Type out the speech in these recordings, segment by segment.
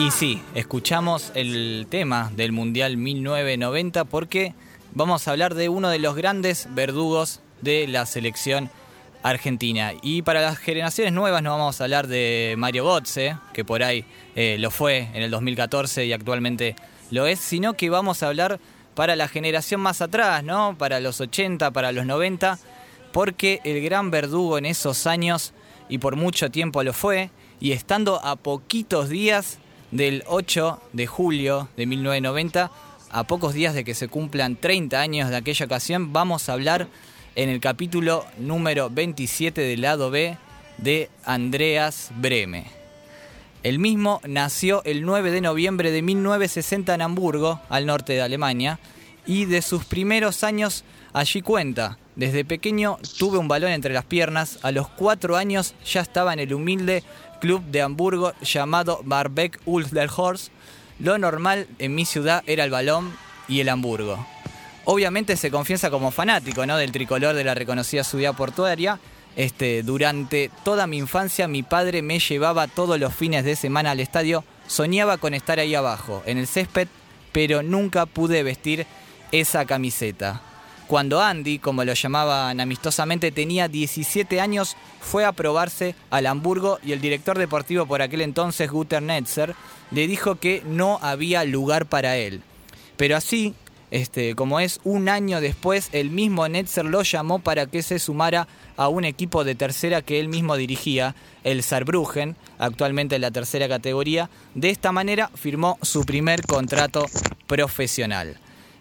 Y sí, escuchamos el tema del Mundial 1990 porque vamos a hablar de uno de los grandes verdugos de la selección argentina. Y para las generaciones nuevas no vamos a hablar de Mario Götze, que por ahí eh, lo fue en el 2014 y actualmente lo es, sino que vamos a hablar para la generación más atrás, ¿no? Para los 80, para los 90, porque el gran verdugo en esos años, y por mucho tiempo lo fue, y estando a poquitos días del 8 de julio de 1990, a pocos días de que se cumplan 30 años de aquella ocasión, vamos a hablar en el capítulo número 27 del lado B de Andreas Breme. El mismo nació el 9 de noviembre de 1960 en Hamburgo, al norte de Alemania, y de sus primeros años allí cuenta. Desde pequeño tuve un balón entre las piernas, a los cuatro años ya estaba en el humilde club de Hamburgo llamado Barbeck Ulsterhorst. Lo normal en mi ciudad era el balón y el Hamburgo. Obviamente se confiesa como fanático ¿no? del tricolor de la reconocida ciudad portuaria. Este, durante toda mi infancia mi padre me llevaba todos los fines de semana al estadio. Soñaba con estar ahí abajo, en el césped, pero nunca pude vestir esa camiseta. Cuando Andy, como lo llamaban amistosamente, tenía 17 años, fue a probarse al Hamburgo y el director deportivo por aquel entonces, Guter Netzer, le dijo que no había lugar para él. Pero así, este, como es un año después, el mismo Netzer lo llamó para que se sumara a un equipo de tercera que él mismo dirigía, el Saarbrücken, actualmente en la tercera categoría. De esta manera firmó su primer contrato profesional.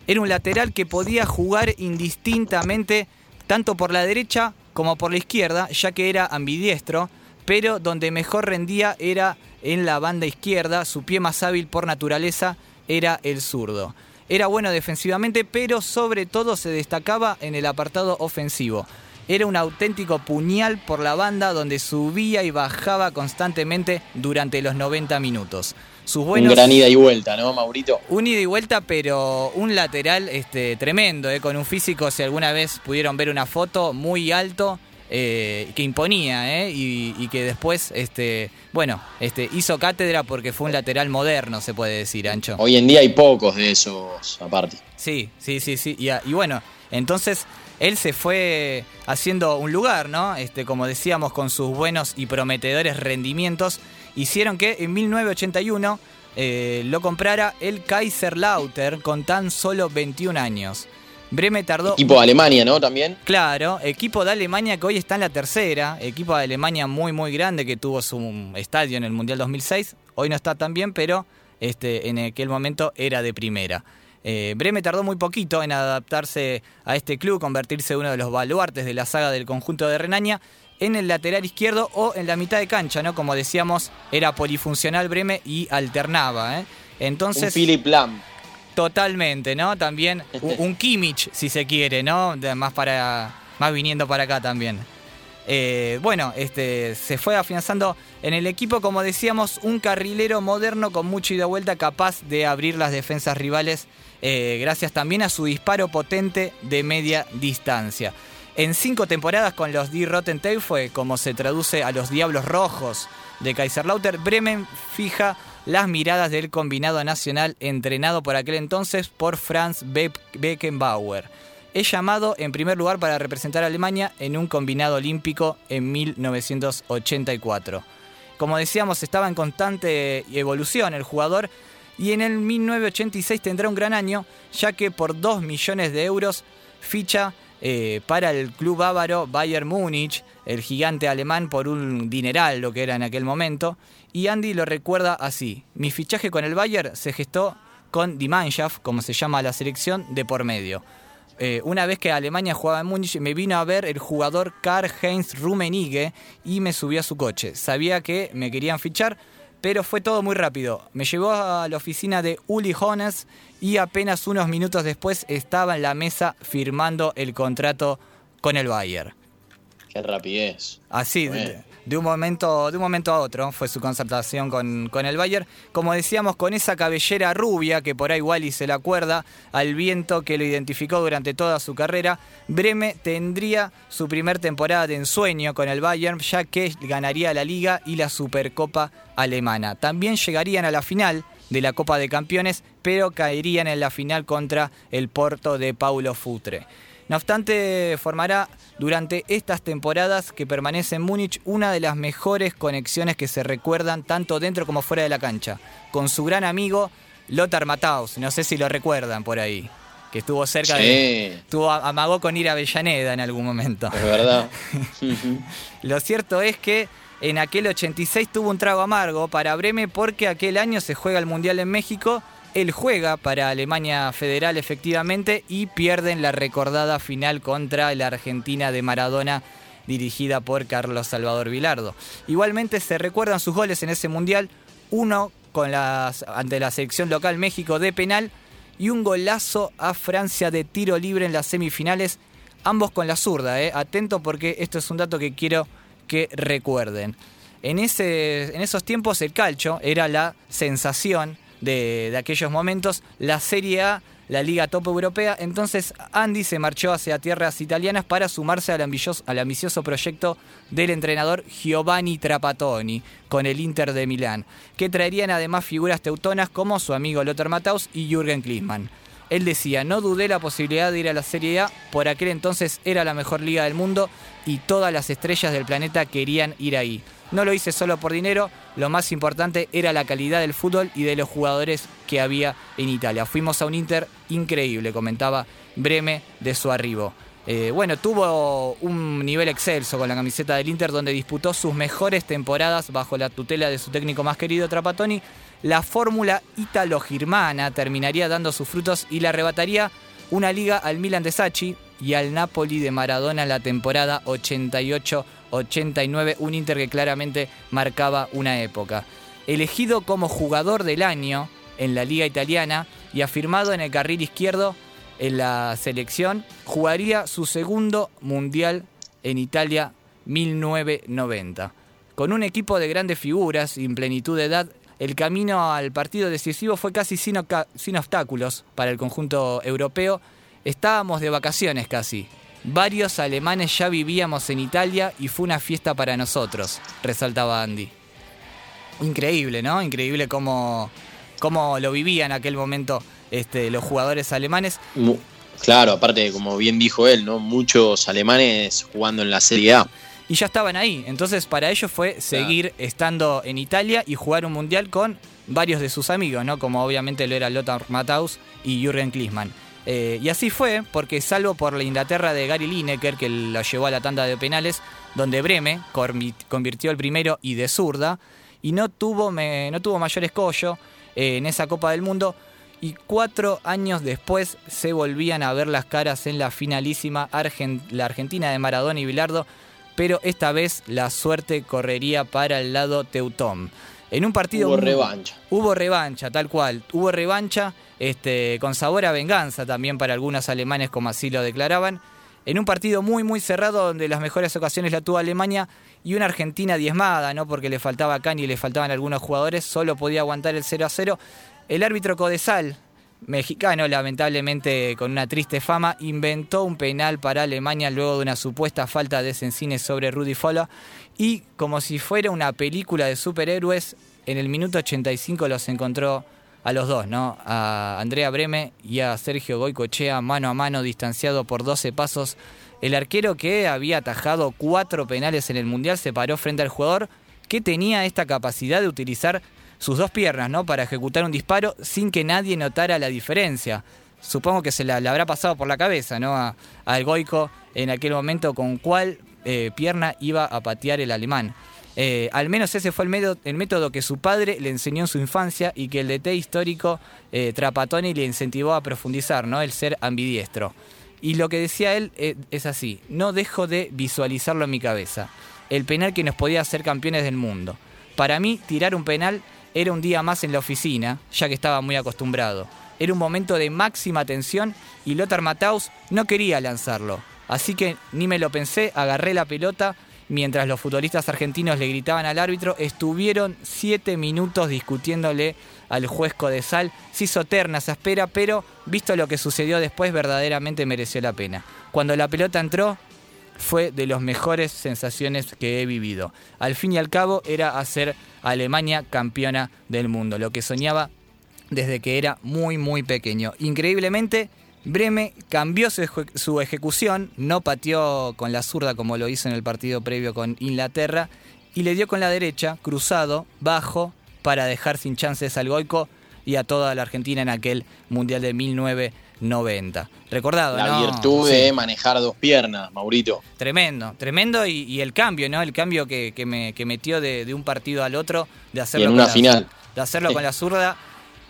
Era un lateral que podía jugar indistintamente tanto por la derecha como por la izquierda, ya que era ambidiestro, pero donde mejor rendía era en la banda izquierda, su pie más hábil por naturaleza era el zurdo. Era bueno defensivamente, pero sobre todo se destacaba en el apartado ofensivo. Era un auténtico puñal por la banda donde subía y bajaba constantemente durante los 90 minutos. Un gran ida y vuelta, ¿no, Maurito? Un ida y vuelta, pero un lateral este, tremendo, ¿eh? con un físico, si alguna vez pudieron ver una foto, muy alto. Eh, que imponía ¿eh? y, que después este bueno este hizo cátedra porque fue un lateral moderno se puede decir Ancho hoy en día hay pocos de esos aparte sí sí sí sí y, y bueno entonces él se fue haciendo un lugar no este como decíamos con sus buenos y prometedores rendimientos hicieron que en 1981 eh, lo comprara el Kaiserlauter con tan solo 21 años. Breme tardó. Equipo de Alemania, ¿no? También. Claro, equipo de Alemania que hoy está en la tercera. Equipo de Alemania muy, muy grande que tuvo su estadio en el Mundial 2006. Hoy no está tan bien, pero este, en aquel momento era de primera. Eh, Breme tardó muy poquito en adaptarse a este club, convertirse en uno de los baluartes de la saga del conjunto de Renania en el lateral izquierdo o en la mitad de cancha, ¿no? Como decíamos, era polifuncional Breme y alternaba, ¿eh? Entonces. Un Philip Lam. Totalmente, ¿no? También un, Kimmich, si se quiere, ¿no? Más para. Más viniendo para acá también. Eh, bueno, este, se fue afianzando en el equipo, como decíamos, un carrilero moderno con mucho ida vuelta, capaz de abrir las defensas rivales, eh, gracias también a su disparo potente de media distancia. En cinco temporadas con los Die Rotten Tail fue como se traduce a los Diablos Rojos de Kaiserlauter. Bremen fija las miradas del combinado nacional entrenado por aquel entonces por Franz Beckenbauer. Es llamado en primer lugar para representar a Alemania en un combinado olímpico en 1984. Como decíamos, estaba en constante evolución el jugador y en el 1986 tendrá un gran año, ya que por 2 millones de euros ficha eh, para el club bávaro Bayern Múnich, el gigante alemán, por un dineral, lo que era en aquel momento. Y Andy lo recuerda así: Mi fichaje con el Bayern se gestó con Die Mannschaft, como se llama la selección, de por medio. Eh, una vez que Alemania jugaba en Múnich, me vino a ver el jugador Karl-Heinz Rummenigge y me subió a su coche. Sabía que me querían fichar, pero fue todo muy rápido. Me llevó a la oficina de Uli Hones y apenas unos minutos después estaba en la mesa firmando el contrato con el Bayern. Qué rapidez. Así, de, de, un momento, de un momento a otro fue su concertación con, con, el Bayern. Como decíamos, con esa cabellera rubia que por ahí Wally se la acuerda, al viento que lo identificó durante toda su carrera, Breme tendría su primer temporada de ensueño con el Bayern, ya que ganaría la Liga y la Supercopa alemana. También llegarían a la final de la Copa de Campeones, pero caerían en la final contra el Porto de Paulo Futre. No obstante, formará durante estas temporadas que permanece en Múnich una de las mejores conexiones que se recuerdan tanto dentro como fuera de la cancha, con su gran amigo Lothar Matthaus, no sé si lo recuerdan por ahí, que estuvo cerca Sí. de... Estuvo, amagó con ir a Avellaneda en algún momento. Es verdad. Lo cierto es que en aquel 86 tuvo un trago amargo para Breme porque aquel año se juega el Mundial en México. Él juega para Alemania Federal efectivamente y pierden la recordada final contra la Argentina de Maradona dirigida por Carlos Salvador Vilardo. Igualmente se recuerdan sus goles en ese Mundial, uno con las, ante la selección local México de penal y un golazo a Francia de tiro libre en las semifinales, ambos con la zurda. ¿eh? Atento porque esto es un dato que quiero que recuerden. En, ese, en esos tiempos el calcio era la sensación de, aquellos momentos, la Serie A, la Liga Top Europea. Entonces Andy se marchó hacia tierras italianas para sumarse al ambicioso, al ambicioso proyecto del entrenador Giovanni Trapattoni con el Inter de Milán, que traerían además figuras teutonas como su amigo Lothar Matthaus y Jürgen Klinsmann. Él decía, no dudé la posibilidad de ir a la Serie A, por aquel entonces era la mejor liga del mundo y todas las estrellas del planeta querían ir ahí. No lo hice solo por dinero, lo más importante era la calidad del fútbol y de los jugadores que había en Italia. Fuimos a un Inter increíble, comentaba Breme de su arribo. Eh, bueno, tuvo un nivel excelso con la camiseta del Inter donde disputó sus mejores temporadas bajo la tutela de su técnico más querido Trapattoni. La fórmula ítalo-germana terminaría dando sus frutos y le arrebataría una liga al Milan de Sacchi y al Napoli de Maradona en la temporada 88-89, un Inter que claramente marcaba una época. Elegido como jugador del año en la liga italiana y afirmado en el carril izquierdo en la selección, jugaría su segundo mundial en Italia 1990. Con un equipo de grandes figuras y en plenitud de edad, el camino al partido decisivo fue casi sin, obstáculos para el conjunto europeo. Estábamos de vacaciones casi. Varios alemanes ya vivíamos en Italia y fue una fiesta para nosotros, resaltaba Andy. Increíble, ¿no? Increíble cómo, cómo lo vivían en aquel momento este, los jugadores alemanes. Claro, aparte, como bien dijo él, ¿no? Muchos alemanes jugando en la Serie A. Y ya estaban ahí. Entonces, para ellos fue seguir estando en Italia y jugar un mundial con varios de sus amigos, ¿no? Como obviamente lo era Lothar Matthaus y Jürgen Klinsmann. Eh, y así fue, porque salvo por la Inglaterra de Gary Lineker, que lo llevó a la tanda de penales, donde Breme convirtió el primero y de zurda, y no tuvo, me, no tuvo mayor escollo eh, en esa Copa del Mundo. Y cuatro años después se volvían a ver las caras en la finalísima Argent la Argentina de Maradona y Bilardo, pero esta vez la suerte correría para el lado teutón. En un partido hubo revancha. Hubo revancha, tal cual. Hubo revancha este, con sabor a venganza también para algunos alemanes, como así lo declaraban. En un partido muy, muy cerrado, donde las mejores ocasiones la tuvo Alemania y una Argentina diezmada, ¿no? Porque le faltaba Cani y le faltaban algunos jugadores, solo podía aguantar el 0 a 0. El árbitro Codesal, mexicano, lamentablemente con una triste fama, inventó un penal para Alemania luego de una supuesta falta de Sensines sobre Rudy Fola. Y como si fuera una película de superhéroes, en el minuto 85 los encontró a los dos, ¿no? A Andrea Breme y a Sergio Goicochea mano a mano, distanciado por 12 pasos. El arquero que había atajado cuatro penales en el Mundial se paró frente al jugador que tenía esta capacidad de utilizar sus dos piernas, ¿no? Para ejecutar un disparo sin que nadie notara la diferencia. Supongo que se la, habrá pasado por la cabeza, ¿no? A, al Goico en aquel momento con cuál eh, pierna iba a patear el alemán. Eh, al menos ese fue el método, el método, que su padre le enseñó en su infancia y que el DT histórico eh, Trapattoni le incentivó a profundizar, ¿no? El ser ambidiestro. Y lo que decía él eh, es así, no dejo de visualizarlo en mi cabeza. El penal que nos podía hacer campeones del mundo. Para mí, tirar un penal era un día más en la oficina, ya que estaba muy acostumbrado. Era un momento de máxima tensión y Lothar Matthaus no quería lanzarlo. Así que ni me lo pensé, agarré la pelota mientras los futbolistas argentinos le gritaban al árbitro, estuvieron siete minutos discutiéndole al juez Codesal. Se hizo terna esa espera, pero visto lo que sucedió después, verdaderamente mereció la pena. Cuando la pelota entró, fue de las mejores sensaciones que he vivido. Al fin y al cabo, era hacer Alemania campeona del mundo, lo que soñaba desde que era muy, muy pequeño. Increíblemente, Breme cambió su, ejecución, no pateó con la zurda como lo hizo en el partido previo con Inglaterra y le dio con la derecha, cruzado, bajo, para dejar sin chances al Goico y a toda la Argentina en aquel Mundial de 1990. Recordado, La virtud de manejar dos piernas, Maurito. Tremendo, tremendo y, el cambio, ¿no? El cambio que, me, metió de, un partido al otro, de hacerlo, en una final. de hacerlo con la zurda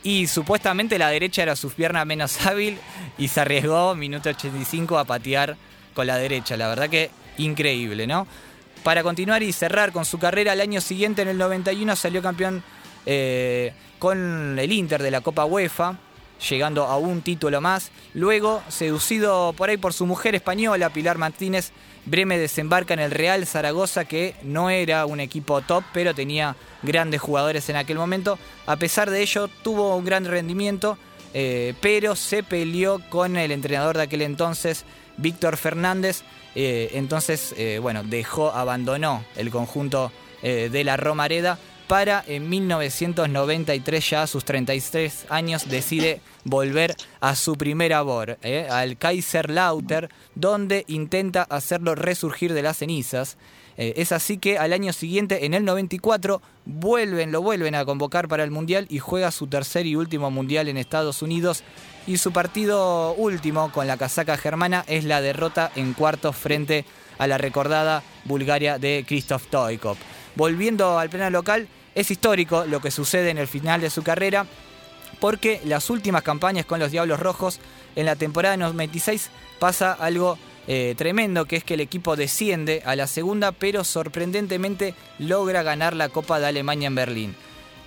y supuestamente la derecha era su pierna menos hábil y se arriesgó, minuto 85, a patear con la derecha. La verdad que increíble, ¿no? Para continuar y cerrar con su carrera, al año siguiente, en el 91, salió campeón eh, con el Inter de la Copa UEFA, llegando a un título más. Luego, seducido por ahí por su mujer española, Pilar Martínez, Breme desembarca en el Real Zaragoza, que no era un equipo top, pero tenía grandes jugadores en aquel momento. A pesar de ello, tuvo un gran rendimiento, eh, pero se peleó con el entrenador de aquel entonces, Víctor Fernández. Eh, entonces, eh, bueno, dejó, abandonó el conjunto de la Romareda para en 1993, ya a sus 33 años, decide volver a su primer amor, ¿eh? al Kaiserlauter, donde intenta hacerlo resurgir de las cenizas. Eh, es así que al año siguiente, en el 94, vuelven, lo vuelven a convocar para el Mundial y juega su tercer y último Mundial en Estados Unidos. Y su partido último con la casaca germana es la derrota en cuartos frente a la recordada Bulgaria de Krzysztof Stoikov. Volviendo al pleno local, es histórico lo que sucede en el final de su carrera porque las últimas campañas con los Diablos Rojos en la temporada 96 pasa algo eh, tremendo, que es que el equipo desciende a la segunda, pero sorprendentemente logra ganar la Copa de Alemania en Berlín.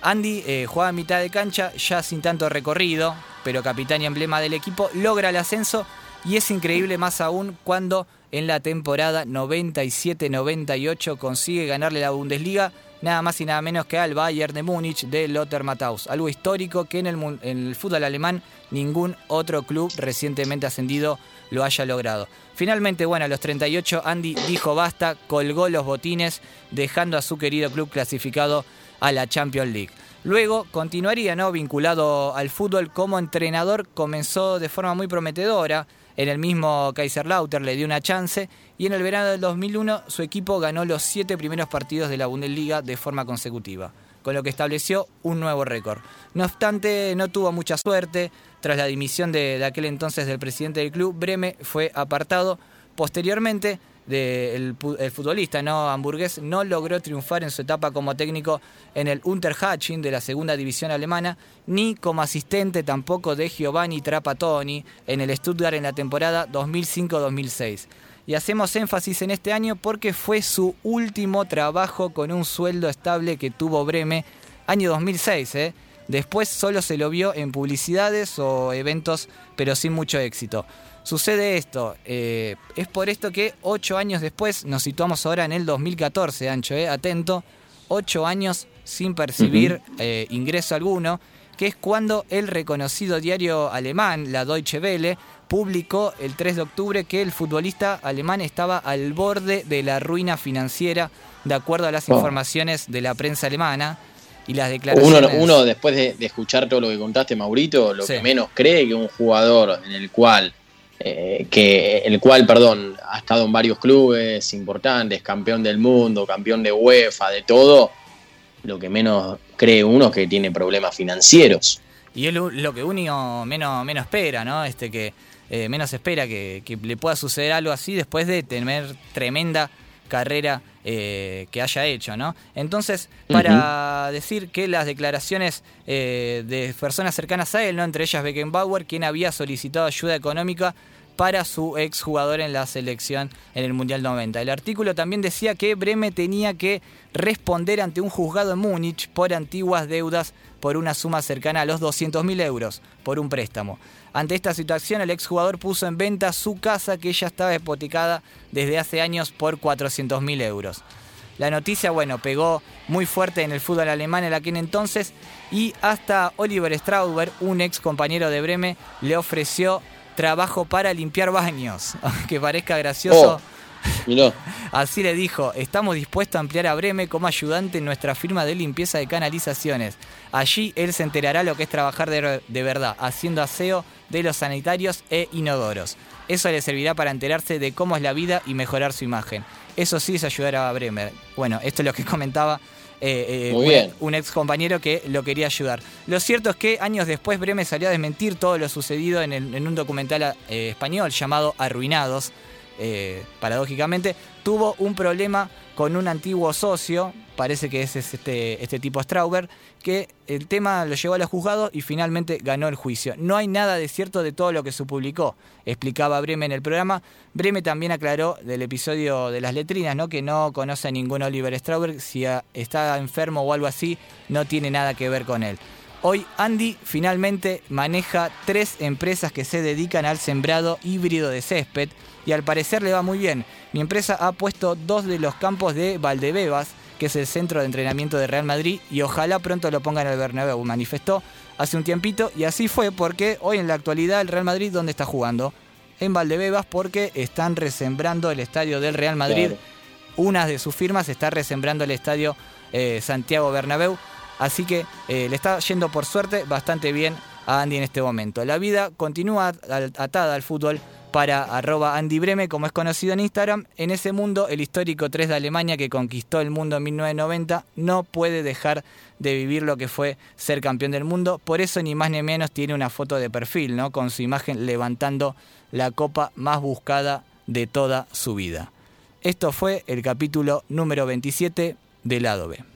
Andy eh, juega a mitad de cancha, ya sin tanto recorrido, pero capitán y emblema del equipo, logra el ascenso y es increíble más aún cuando en la temporada 97-98 consigue ganarle la Bundesliga nada más y nada menos que al Bayern de Múnich de Lothar Matthaus. Algo histórico que en el, en el fútbol alemán ningún otro club recientemente ascendido lo haya logrado. Finalmente, bueno, a los 38 Andy dijo basta, colgó los botines, dejando a su querido club clasificado a la Champions League. Luego continuaría ¿no? vinculado al fútbol como entrenador, comenzó de forma muy prometedora. En el mismo Kaiserlauter le dio una chance y en el verano del 2001 su equipo ganó los siete primeros partidos de la Bundesliga de forma consecutiva, con lo que estableció un nuevo récord. No obstante, no tuvo mucha suerte. Tras la dimisión de, de aquel entonces del presidente del club, Breme fue apartado. Posteriormente, del el futbolista no hamburgués no logró triunfar en su etapa como técnico en el Unterhaching de la segunda división alemana, ni como asistente tampoco de Giovanni Trapattoni en el Stuttgart en la temporada 2005-2006. Y hacemos énfasis en este año porque fue su último trabajo con un sueldo estable que tuvo Breme, año 2006. ¿eh? Después solo se lo vio en publicidades o eventos, pero sin mucho éxito. Sucede esto, eh, es por esto que ocho años después, nos situamos ahora en el 2014, Ancho, eh, atento, ocho años sin percibir eh, ingreso alguno, que es cuando el reconocido diario alemán, la Deutsche Welle, publicó el 3 de octubre que el futbolista alemán estaba al borde de la ruina financiera, de acuerdo a las oh. informaciones de la prensa alemana y las declaraciones. Uno, después de, escuchar todo lo que contaste, Maurito, lo que menos cree que un jugador en el cual eh, que el cual, perdón, ha estado en varios clubes importantes, campeón del mundo, campeón de UEFA, de todo, lo que menos cree uno es que tiene problemas financieros. Y es lo, que uno menos, menos espera, ¿no? Este que eh, menos espera que, le pueda suceder algo así después de tener tremenda carrera eh, que haya hecho, ¿no? Entonces, para decir que las declaraciones de personas cercanas a él, ¿no? Entre ellas Beckenbauer, quien había solicitado ayuda económica para su exjugador en la selección en el Mundial 90. El artículo también decía que Breme tenía que responder ante un juzgado en Múnich por antiguas deudas por una suma cercana a los 200.000 euros por un préstamo. Ante esta situación, el exjugador puso en venta su casa que ya estaba hipotecada desde hace años por 400.000 euros. La noticia, bueno, pegó muy fuerte en el fútbol alemán en aquel entonces y hasta Oliver Strauber, un ex compañero de Breme, le ofreció trabajo para limpiar baños. Aunque parezca gracioso. Oh, Así le dijo, estamos dispuestos a ampliar a Breme como ayudante en nuestra firma de limpieza de canalizaciones. Allí él se enterará lo que es trabajar de, de verdad, haciendo aseo de los sanitarios e inodoros. Eso le servirá para enterarse de cómo es la vida y mejorar su imagen. Eso sí es ayudar a Bremer. Bueno, esto es lo que comentaba eh, eh, un, ex compañero que lo quería ayudar. Lo cierto es que años después Bremer salió a desmentir todo lo sucedido en, un documental eh, español llamado Arruinados. paradójicamente, tuvo un problema con un antiguo socio, parece que es este, este tipo Strauber, que el tema lo llevó a los juzgados y finalmente ganó el juicio. No hay nada de cierto de todo lo que se publicó, explicaba Breme en el programa. Breme también aclaró del episodio de las letrinas, ¿no? que no conoce a ningún Oliver Strauber, si está enfermo o algo así, no tiene nada que ver con él. Hoy Andy finalmente maneja tres empresas que se dedican al sembrado híbrido de césped y al parecer le va muy bien. Mi empresa ha puesto dos de los campos de Valdebebas, que es el centro de entrenamiento de Real Madrid, y ojalá pronto lo pongan el Bernabéu, manifestó hace un tiempito y así fue porque hoy en la actualidad el Real Madrid ¿dónde está jugando? En Valdebebas porque están resembrando el estadio del Real Madrid. Una de sus firmas está resembrando el estadio eh, Santiago Bernabéu. Así que eh, le está yendo por suerte bastante bien a Andy en este momento. La vida continúa atada al fútbol para arroba Andy Breme, como es conocido en Instagram. En ese mundo, el histórico 3 de Alemania que conquistó el mundo en 1990 no puede dejar de vivir lo que fue ser campeón del mundo. Por eso, ni más ni menos, tiene una foto de perfil, ¿no? Con su imagen levantando la copa más buscada de toda su vida. Esto fue el capítulo número 27 del lado B.